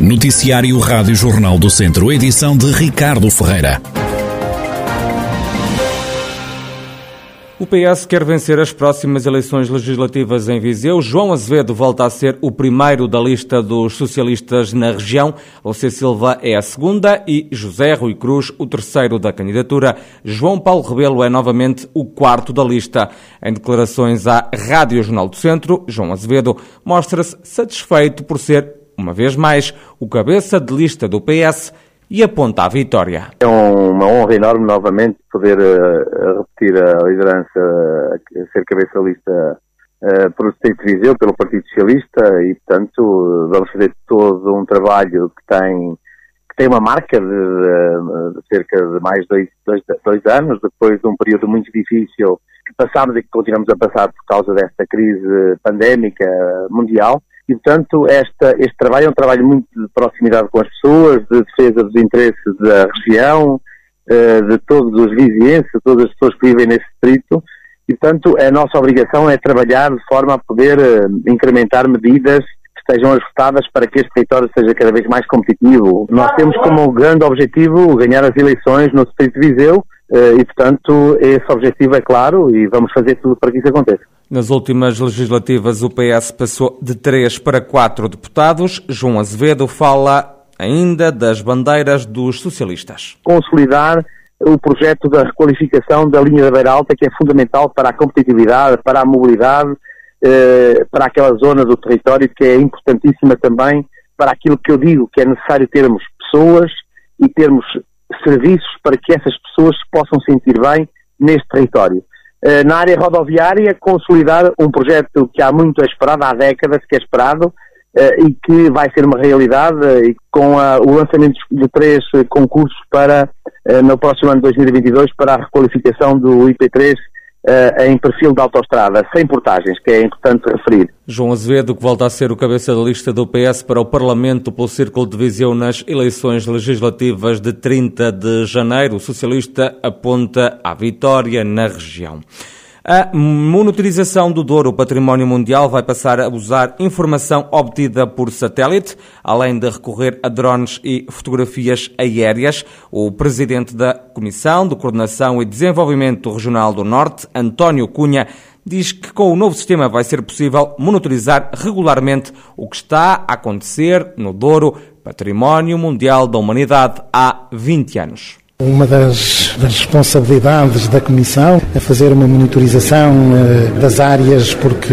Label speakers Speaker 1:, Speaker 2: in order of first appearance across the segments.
Speaker 1: Noticiário Rádio Jornal do Centro, edição de Ricardo Ferreira.
Speaker 2: O PS quer vencer as próximas eleições legislativas em Viseu. João Azevedo volta a ser o primeiro da lista dos socialistas na região. José Silva é a segunda e José Rui Cruz o terceiro da candidatura. João Paulo Rebelo é novamente o quarto da lista. Em declarações à Rádio Jornal do Centro, João Azevedo mostra-se satisfeito por ser uma vez mais, o cabeça de lista do PS e aponta a vitória.
Speaker 3: É uma honra enorme novamente poder uh, repetir a liderança, uh, ser cabeça de lista uh, por o Distrito de Viseu, pelo Partido Socialista e, portanto, vamos fazer todo um trabalho que tem, tem uma marca de, de, cerca de mais dois, dois, dois anos, depois de um período muito difícil que passámos e que continuamos a passar por causa desta crise pandémica mundial e, portanto, esta, este trabalho é um trabalho muito de proximidade com as pessoas, de defesa dos interesses da região, eh, de todos os vizinhenses, de todas as pessoas que vivem nesse distrito. E, portanto, a nossa obrigação é trabalhar de forma a poder eh, incrementar medidas que estejam ajustadas para que este território seja cada vez mais competitivo. Nós temos como grande objetivo ganhar as eleições no distrito de Viseu eh, e, portanto, esse objetivo é claro e vamos fazer tudo para que isso aconteça.
Speaker 2: Nas últimas legislativas, o PS passou de 3 para 4 deputados. João Azevedo fala ainda das bandeiras dos socialistas.
Speaker 3: Consolidar o projeto da requalificação da linha da Beira Alta, que é fundamental para a competitividade, para a mobilidade, eh, para aquela zona do território que é importantíssima também para aquilo que eu digo, que é necessário termos pessoas e termos serviços para que essas pessoas se possam sentir bem neste território. Eh, na área rodoviária, consolidar um projeto que há muito esperado, há décadas que é esperado, eh, e que vai ser uma realidade e com a, o lançamento de três concursos para, eh, no próximo ano de 2022 para a requalificação do IP3 uh, em perfil de autoestrada, sem portagens, que é importante referir.
Speaker 2: João Azevedo, que volta a ser o cabeça da lista do PS para o Parlamento pelo Círculo de Viseu nas eleições legislativas de 30 de janeiro, o socialista aponta à vitória na região. A monitorização do Douro Património Mundial vai passar a usar informação obtida por satélite, além de recorrer a drones e fotografias aéreas. O presidente da Comissão de Coordenação e Desenvolvimento Regional do Norte, António Cunha, diz que com o novo sistema vai ser possível monitorizar regularmente o que está a acontecer no Douro, Património Mundial da Humanidade, há 20 anos.
Speaker 4: Uma das, das, responsabilidades da Comissão é fazer uma monitorização uh, das áreas porque,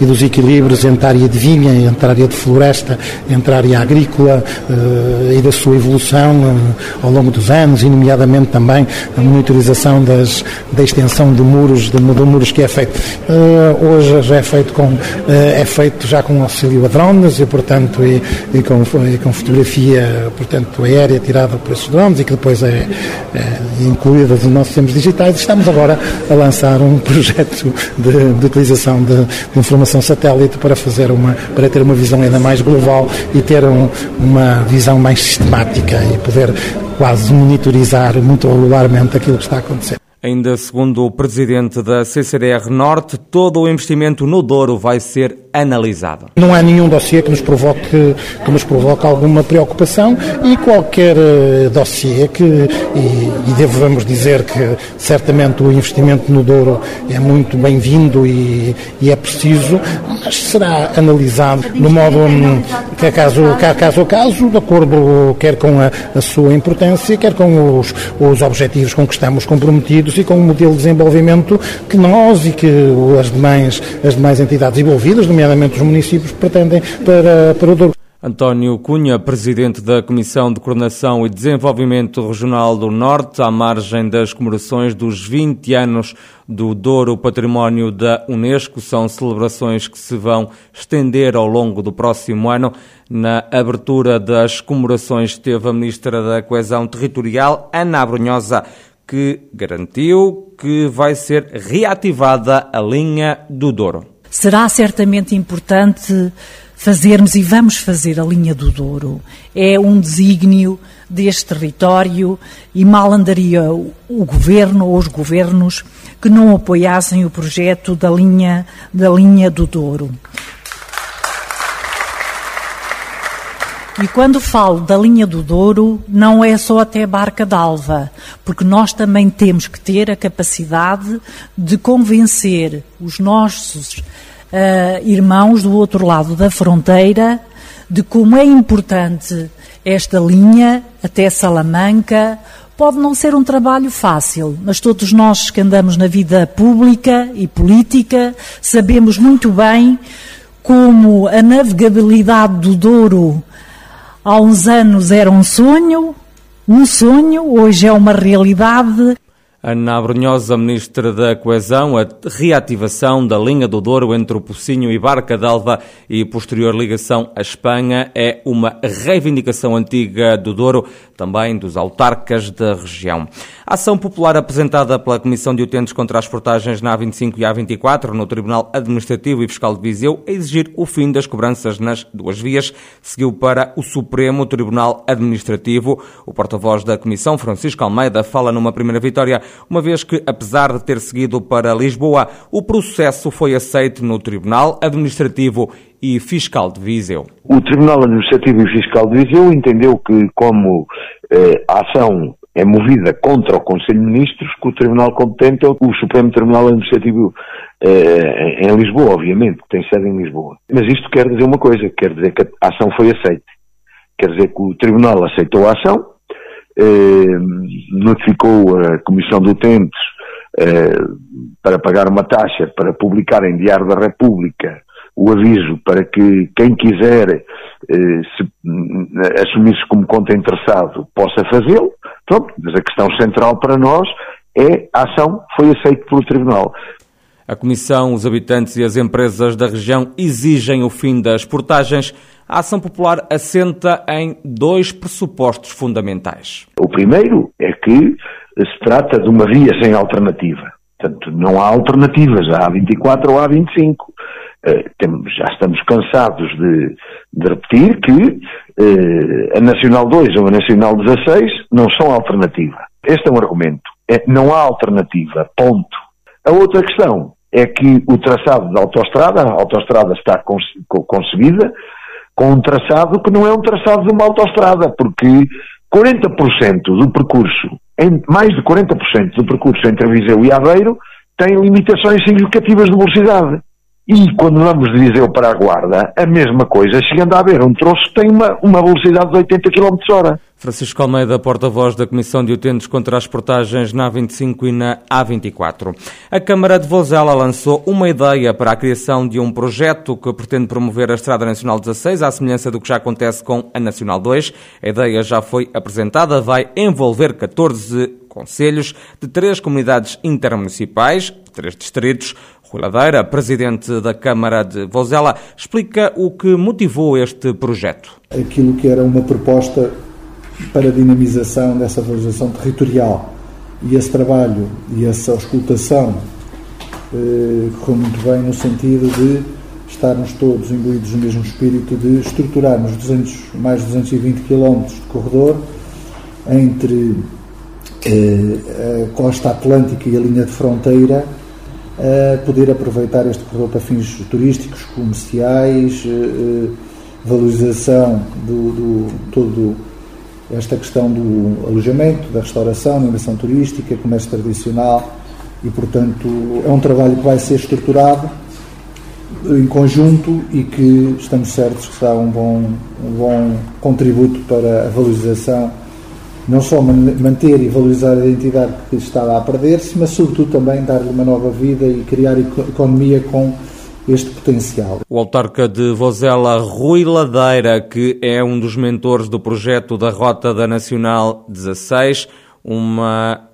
Speaker 4: e dos equilíbrios entre a área de vinha, entre a área de floresta, entre a área agrícola uh, e da sua evolução uh, ao longo dos anos, e nomeadamente também a monitorização das, da extensão de muros, de, de muros que é feito. hoje já é feito, com, é feito já com auxílio a drones e, portanto, e, e, com, e com fotografia portanto, aérea tirada por esses drones e que depois é, incluídas nos nossos sistemas digitais. Estamos agora a lançar um projeto de, de utilização de, de, informação satélite para fazer uma, para ter uma visão ainda mais global e ter um, uma visão mais sistemática e poder quase monitorizar muito regularmente aquilo que está a acontecer.
Speaker 2: Ainda segundo o presidente da CCDR Norte, todo o investimento no Douro vai ser analisado.
Speaker 4: Não há nenhum dossiê que nos provoque, que nos provoque alguma preocupação e qualquer uh, dossiê que, e, e devemos dizer que certamente o investimento no Douro é muito bem-vindo e, e, é preciso, mas será analisado no modo um, que é caso, caso a caso, de acordo quer com a, a sua importância, quer com os, os objetivos com que estamos comprometidos com um modelo de desenvolvimento que nós e que as demais, as demais entidades envolvidas, nomeadamente os municípios, pretendem para, para o Douro.
Speaker 2: António Cunha, presidente da Comissão de Coordenação e Desenvolvimento Regional do Norte, à margem das comemorações dos 20 anos do Douro Património da Unesco. São celebrações que se vão estender ao longo do próximo ano. Na abertura das comemorações esteve a Ministra da Coesão Territorial, Ana Abrunhosa, que garantiu que vai ser reativada a linha do Douro.
Speaker 5: Será certamente importante fazermos e vamos fazer a linha do Douro. É um desígnio deste território e mal andaria o governo ou os governos que não apoiassem o projeto da linha, da linha do Douro. E quando falo da linha do Douro, não é só até Barca d'Alva, porque nós também temos que ter a capacidade de convencer os nossos uh, irmãos do outro lado da fronteira de como é importante esta linha até Salamanca. Pode não ser um trabalho fácil, mas todos nós que andamos na vida pública e política sabemos muito bem como a navegabilidade do Douro há uns anos era um sonho, um sonho, hoje é uma realidade.
Speaker 2: Ana Abrunhosa, Ministra da Coesão, a reativação da linha do Douro entre o Pocinho e Barca d'Alva e posterior ligação à Espanha é uma reivindicação antiga do Douro, também dos autarcas da região. A ação popular apresentada pela Comissão de Utentes contra as Portagens na A25 e A24 no Tribunal Administrativo e Fiscal de Viseu a exigir o fim das cobranças nas duas vias seguiu para o Supremo Tribunal Administrativo. O porta-voz da Comissão, Francisco Almeida, fala numa primeira vitória uma vez que, apesar de ter seguido para Lisboa, o processo foi aceito no Tribunal Administrativo e Fiscal de Viseu.
Speaker 6: O Tribunal Administrativo e Fiscal de Viseu entendeu que, como eh, a ação é movida contra o Conselho de Ministros, que o Tribunal competente é o Supremo Tribunal Administrativo eh, em Lisboa, obviamente, que tem sede em Lisboa. Mas isto quer dizer uma coisa, quer dizer que a ação foi aceita. Quer dizer que o Tribunal aceitou a ação, notificou a Comissão do Utentes eh, para pagar uma taxa para publicar em Diário da República o aviso para que quem quiser eh, se, assumir-se como conta interessado possa fazê-lo. Pronto, mas a questão central para nós é a ação foi aceita pelo Tribunal.
Speaker 2: A Comissão, os habitantes e as empresas da região exigem o fim das portagens a ação popular assenta em dois pressupostos fundamentais.
Speaker 6: O primeiro é que se trata de uma via sem alternativa. Portanto, não há alternativas à A24 ou à A25. Uh, já estamos cansados de, de repetir que uh, a Nacional 2 ou a Nacional 16 não são alternativa. Este é um argumento. É, não há alternativa. Ponto. A outra questão é que o traçado da autoestrada, a autoestrada está concebida com um traçado que não é um traçado de uma autoestrada, porque 40% do percurso, mais de 40% do percurso entre Viseu e Aveiro tem limitações significativas de velocidade. E quando vamos de Viseu para a Guarda, a mesma coisa, chegando a haver um troço tem uma, uma velocidade de 80 km hora.
Speaker 2: Francisco Almeida, porta-voz da Comissão de Utentes contra as Portagens na A25 e na A24. A Câmara de Vozela lançou uma ideia para a criação de um projeto que pretende promover a Estrada Nacional 16, à semelhança do que já acontece com a Nacional 2. A ideia já foi apresentada, vai envolver 14 conselhos de três comunidades intermunicipais, três distritos, Rui Ladeira, presidente da Câmara de Vozela, explica o que motivou este projeto.
Speaker 7: Aquilo que era uma proposta para a dinamização dessa valorização territorial. E esse trabalho e essa auscultação eh, correu muito bem no sentido de estarmos todos imbuídos no mesmo espírito de estruturarmos 200, mais de 220 km de corredor entre eh, a costa atlântica e a linha de fronteira a poder aproveitar este corredor para fins turísticos, comerciais, eh, eh, valorização do, do todo esta questão do alojamento, da restauração, animação turística, comércio tradicional e, portanto, é um trabalho que vai ser estruturado em conjunto e que estamos certos que será um bom, um bom contributo para a valorização não só manter e valorizar a identidade que estava a perder-se, mas sobretudo também dar-lhe uma nova vida e criar economia com este potencial.
Speaker 2: O autarca de Vozela, Rui Ladeira, que é um dos mentores do projeto da Rota da Nacional 16, uma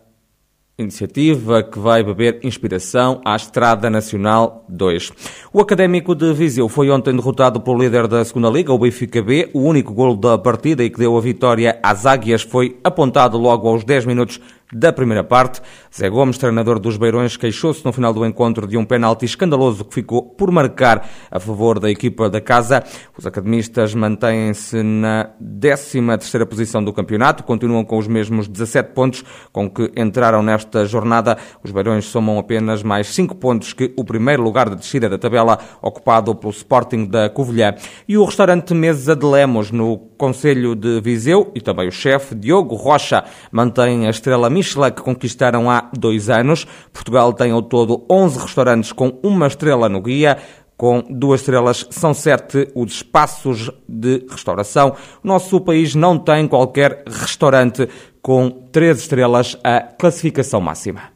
Speaker 2: iniciativa que vai beber inspiração à Estrada Nacional 2. O Académico de Viseu foi ontem derrotado pelo líder da segunda Liga, o Benfica B. O único golo da partida e que deu a vitória às Águias foi apontado logo aos 10 minutos da primeira parte. Zé Gomes, treinador dos Beirões, queixou-se no final do encontro de um penalti escandaloso que ficou por marcar a favor da equipa da casa. Os academistas mantêm-se na 13 terceira posição do campeonato, continuam com os mesmos 17 pontos com que entraram nesta jornada. Os Beirões somam apenas mais 5 pontos que o primeiro lugar de descida da tabela, ocupado pelo Sporting da Covilhã. E o restaurante Mesa de Lemos, no Conselho de Viseu, e também o chefe Diogo Rocha, mantém a estrela Michelin que conquistaram há dois anos. Portugal tem ao todo 11 restaurantes com uma estrela no guia. Com duas estrelas, são sete os espaços de restauração. O nosso país não tem qualquer restaurante com três estrelas a classificação máxima.